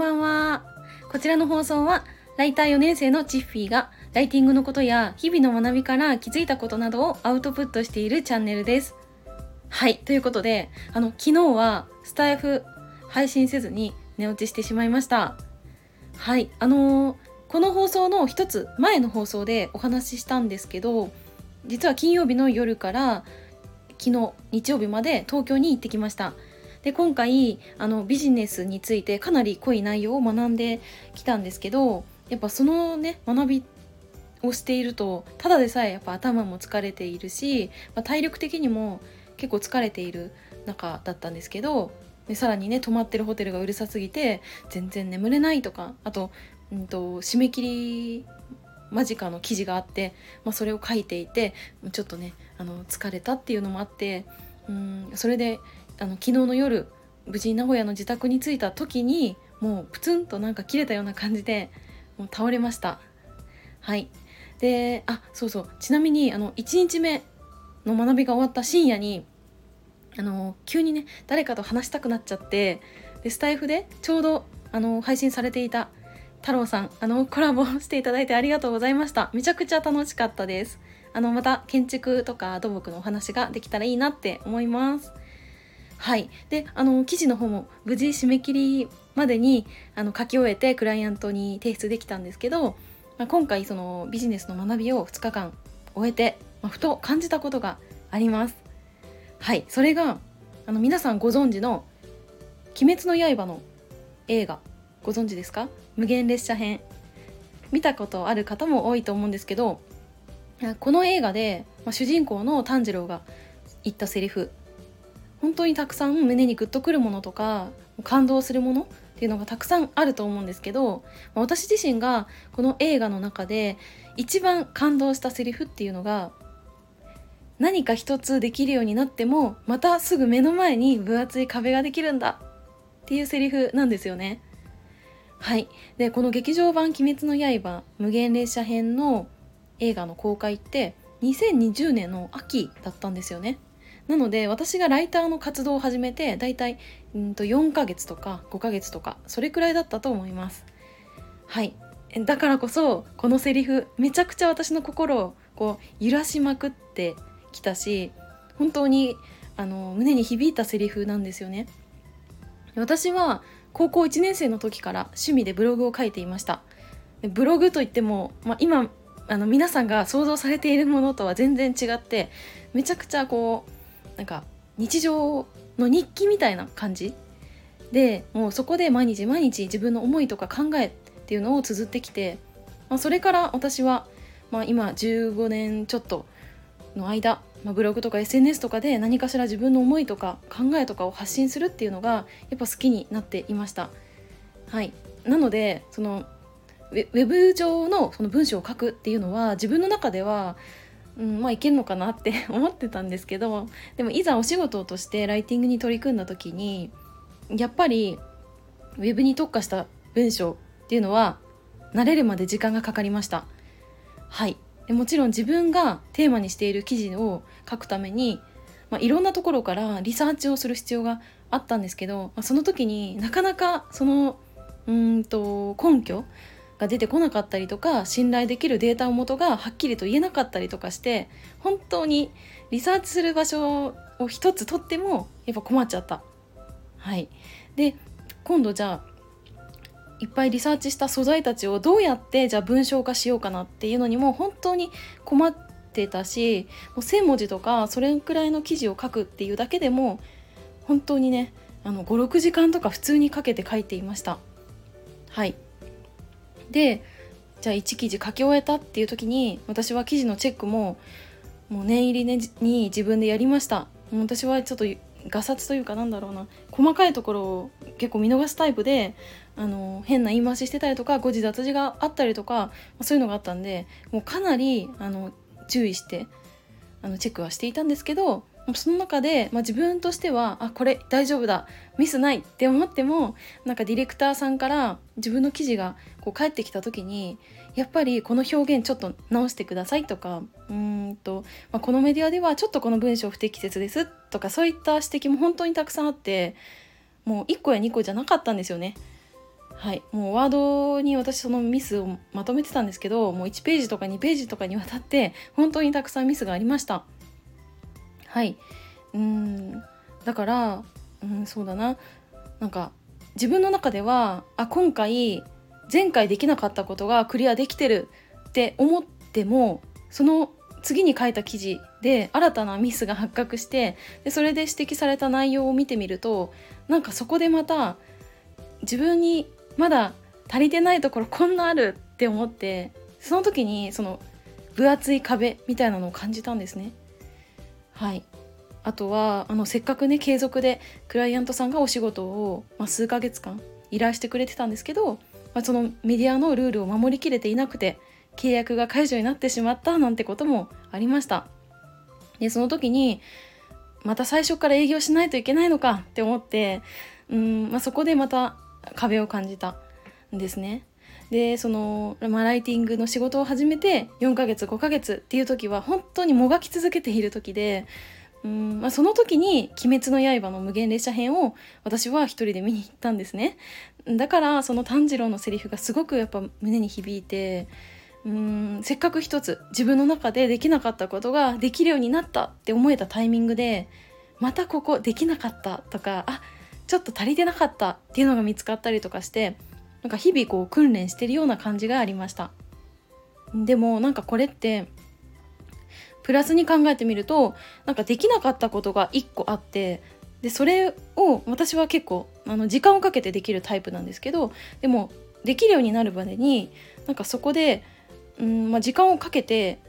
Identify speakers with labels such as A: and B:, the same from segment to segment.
A: ばんは。こちらの放送は、ライター4年生のチッフィーが、ライティングのことや日々の学びから気づいたことなどをアウトプットしているチャンネルです。はい、ということで、あの、昨日はスタイフ配信せずに寝落ちしてしまいました。はい、あのー、この放送の一つ前の放送でお話ししたんですけど、実は金曜日の夜から昨日日曜日まで東京に行ってきました。で今回あのビジネスについてかなり濃い内容を学んできたんですけどやっぱそのね学びをしているとただでさえやっぱ頭も疲れているし、まあ、体力的にも結構疲れている中だったんですけどでさらにね泊まってるホテルがうるさすぎて全然眠れないとかあと,、うんと、締め切り間近の記事があって、まあ、それを書いていてちょっとねあの疲れたっていうのもあってうんそれであの昨日の夜無事名古屋の自宅に着いた時にもうプツンとなんか切れたような感じでもう倒れました。はい。であそうそう。ちなみにあの1日目の学びが終わった深夜にあの急にね誰かと話したくなっちゃってでスタイフでちょうどあの配信されていた太郎さんあのコラボしていただいてありがとうございました。めちゃくちゃ楽しかったです。あのまた建築とか土木のお話ができたらいいなって思います。はい。であの記事の方も無事締め切りまでにあの書き終えてクライアントに提出できたんですけど、まあ、今回そのビジネスの学びを2日間終えて、まあ、ふと感じたことがあります。はい。それがあの皆さんご存知の「鬼滅の刃」の映画ご存知ですか？無限列車編。見たことある方も多いと思うんですけどこの映画で、まあ、主人公の炭治郎が言ったセリフ本当にたくさん胸にグッとくるものとか感動するものっていうのがたくさんあると思うんですけど私自身がこの映画の中で一番感動したセリフっていうのが何か一つできるようになってもまたすぐ目の前に分厚い壁ができるんだっていうセリフなんですよね。はいでこの劇場版「鬼滅の刃無限列車編」の映画の公開って2020年の秋だったんですよね。なので私がライターの活動を始めてだいたいんと4ヶ月とか5ヶ月とかそれくらいだったと思います。はい。だからこそこのセリフめちゃくちゃ私の心をこう揺らしまくってきたし本当にあの胸に響いたセリフなんですよね。私は高校1年生の時から趣味でブログを書いていました。ブログといっても、まあ、今あの皆さんが想像されているものとは全然違ってめちゃくちゃこうなんか日常の日記みたいな感じでもうそこで毎日毎日自分の思いとか考えっていうのを綴ってきて、まあ、それから私は、まあ、今15年ちょっとの間、まあ、ブログとか SNS とかで何かしら自分の思いとか考えとかを発信するっていうのがやっぱ好きになっていました。はい、なのでそのウェブ上のその文章を書くっていうのは自分の中ではうん、まあいけるのかなって 思ってたんですけどでもいざお仕事としてライティングに取り組んだ時にやっぱりウェブに特化した文章っていうのは慣れるまで時間がかかりました。はい。でもちろん自分がテーマにしている記事を書くために、まあ、いろんなところからリサーチをする必要があったんですけど、まあ、その時になかなかそのうんと根拠が出てこなかったりとか信頼できるデータを元がはっきりと言えなかったりとかして本当にリサーチする場所を一つ取ってもやっぱ困っちゃった。はい、で今度じゃあいっぱいリサーチした素材たちをどうやってじゃあ文章化しようかなっていうのにも本当に困ってたしもう1,000文字とかそれくらいの記事を書くっていうだけでも本当にね56時間とか普通にかけて書いていました。はいでじゃあ1記事書き終えたっていう時に私は記事のチェックももう念入りに自分でやりました。私はちょっとガサツというかなんだろうな。細かいところを結構見逃すタイプであの変な言い回ししてたりとか誤字脱字があったりとかそういうのがあったんでもうかなりあの注意してあのチェックはしていたんですけどその中で、まあ、自分としてはあこれ大丈夫だミスないって思ってもなんかディレクターさんから自分の記事がこう返ってきた時にやっぱりこの表現ちょっと直してくださいとかうんと、まあ、このメディアではちょっとこの文章不適切ですとかそういった指摘も本当にたくさんあってもう1個や2個じゃなかったんですよね。はいもうワードに私そのミスをまとめてたんですけどもう1ページとか2ページとかにわたって本当にたくさんミスがありましたはい。うん。だからうんそうだな。なんか自分の中ではあ今回前回できなかったことがクリアできてるって思ってもその次に書いた記事で新たなミスが発覚してでそれで指摘された内容を見てみるとなんかそこでまた自分にまだ足りてないところこんなあるって思ってその時にその分厚い壁みたいなのを感じたんですね。はい。あとはあのせっかくね継続でクライアントさんがお仕事を、まあ、数ヶ月間依頼してくれてたんですけど、まあ、そのメディアのルールを守りきれていなくて契約が解除になってしまったなんてこともありました。でその時にまた最初から営業しないといけないのかって思ってうん、まあ、そこでまた壁を感じたんですね。でその、まあ、ライティングの仕事を始めて4ヶ月5ヶ月っていう時は本当にもがき続けている時でうんまあ、その時に「鬼滅の刃」の無限列車編を私は一人で見に行ったんですね。だからその炭治郎のセリフがすごくやっぱ胸に響いてうんせっかく一つ自分の中でできなかったことができるようになったって思えたタイミングでまたここできなかったとかあちょっと足りてなかったっていうのが見つかったりとかしてなんか日々こう訓練してるような感じがありました。でもなんかこれってプラスに考えてみるとなんかできなかったことが1個あってでそれを私は結構あの時間をかけてできるタイプなんですけどでもできるようになるまでになんかそこで、うんまあ、時間をかけて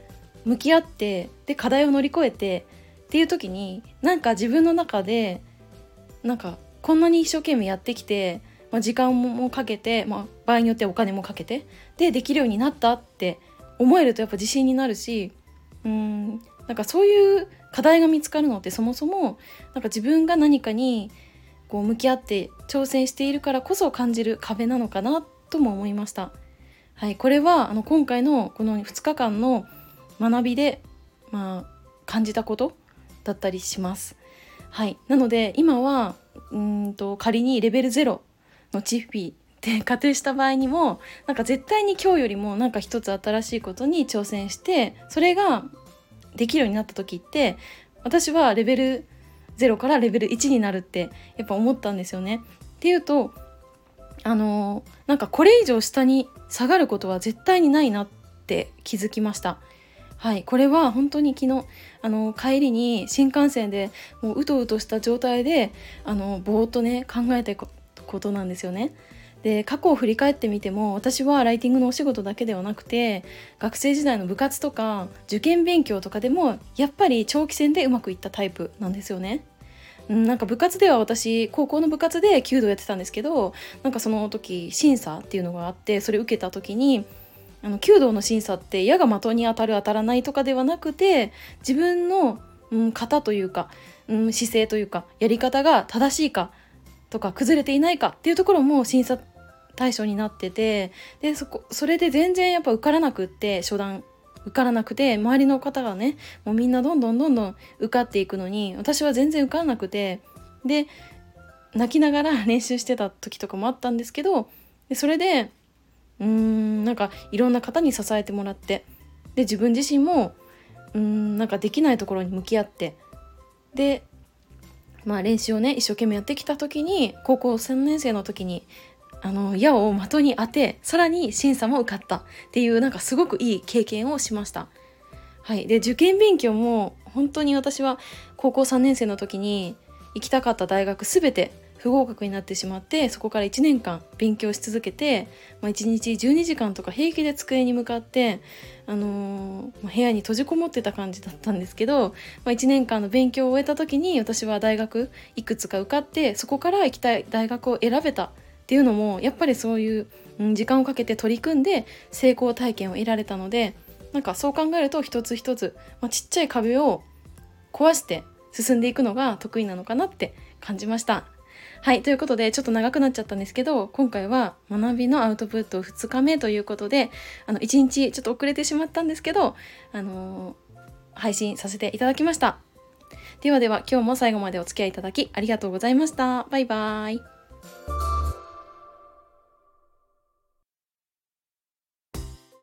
A: 向き合ってで課題を乗り越えてっていう時になんか自分の中でなんかこんなに一生懸命やってきて、まあ、時間もかけて、まあ、場合によってお金もかけてでできるようになったって思えるとやっぱ自信になるしうんなんかそういう課題が見つかるのってそもそもなんか自分が何かにこう向き合って挑戦しているからこそ感じる壁なのかなとも思いました。はい、これはあの今回のこの2日間の学びで、まあ、感じたことだったりします。はい、なので今はうんと仮にレベル0のチッピーって仮定した場合にもなんか絶対に今日よりもなんか一つ新しいことに挑戦してそれができるようになった時って私はレベル0からレベル1になるってやっぱ思ったんですよね。っていうとあのなんかこれ以上下に下がることは絶対にないなって気づきました。はい、これは本当に昨日あの帰りに新幹線でもううとうとした状態であのぼーっとね考えたことなんですよね。で過去を振り返ってみても私はライティングのお仕事だけではなくて学生時代の部活とか受験勉強とかでもやっぱり長期戦でうまくいったタイプなんですよね。なんか部活では私高校の部活で弓道やってたんですけどなんかその時審査っていうのがあってそれ受けた時にあの弓道の審査って矢が的に当たる当たらないとかではなくて自分の、うん、型というか、うん、姿勢というかやり方が正しいかとか崩れていないかっていうところも審査対象になっててでそこそれで全然やっぱ受からなくって初段受からなくて周りの方がねもうみんなどんどんどんどん受かっていくのに私は全然受からなくてで泣きながら練習してた時とかもあったんですけどでそれでうーんなんかいろんな方に支えてもらってで自分自身もうーんなんかできないところに向き合ってでまあ練習をね一生懸命やってきた時に高校3年生の時にあの矢を的に当てさらに審査も受かったっていうなんかすごくいい経験をしました。はい、で受験勉強も本当に私は高校3年生の時に行きたかった大学全て不合格になってしまってそこから1年間勉強し続けて、まあ、1日12時間とか平気で机に向かって、あのー、ま、部屋に閉じこもってた感じだったんですけど、まあ、1年間の勉強を終えた時に私は大学いくつか受かってそこから行きたい大学を選べたっていうのもやっぱりそういう、時間をかけて取り組んで成功体験を得られたのでなんかそう考えると一つ一つ、まあ、ちっちゃい壁を壊して進んでいくのが得意なのかなって感じました。はい。ということで、ちょっと長くなっちゃったんですけど、今回は学びのアウトプット2日目ということで、あの、1日ちょっと遅れてしまったんですけど、あの、配信させていただきました。ではでは、今日も最後までお付き合いいただきありがとうございました。バイバーイ。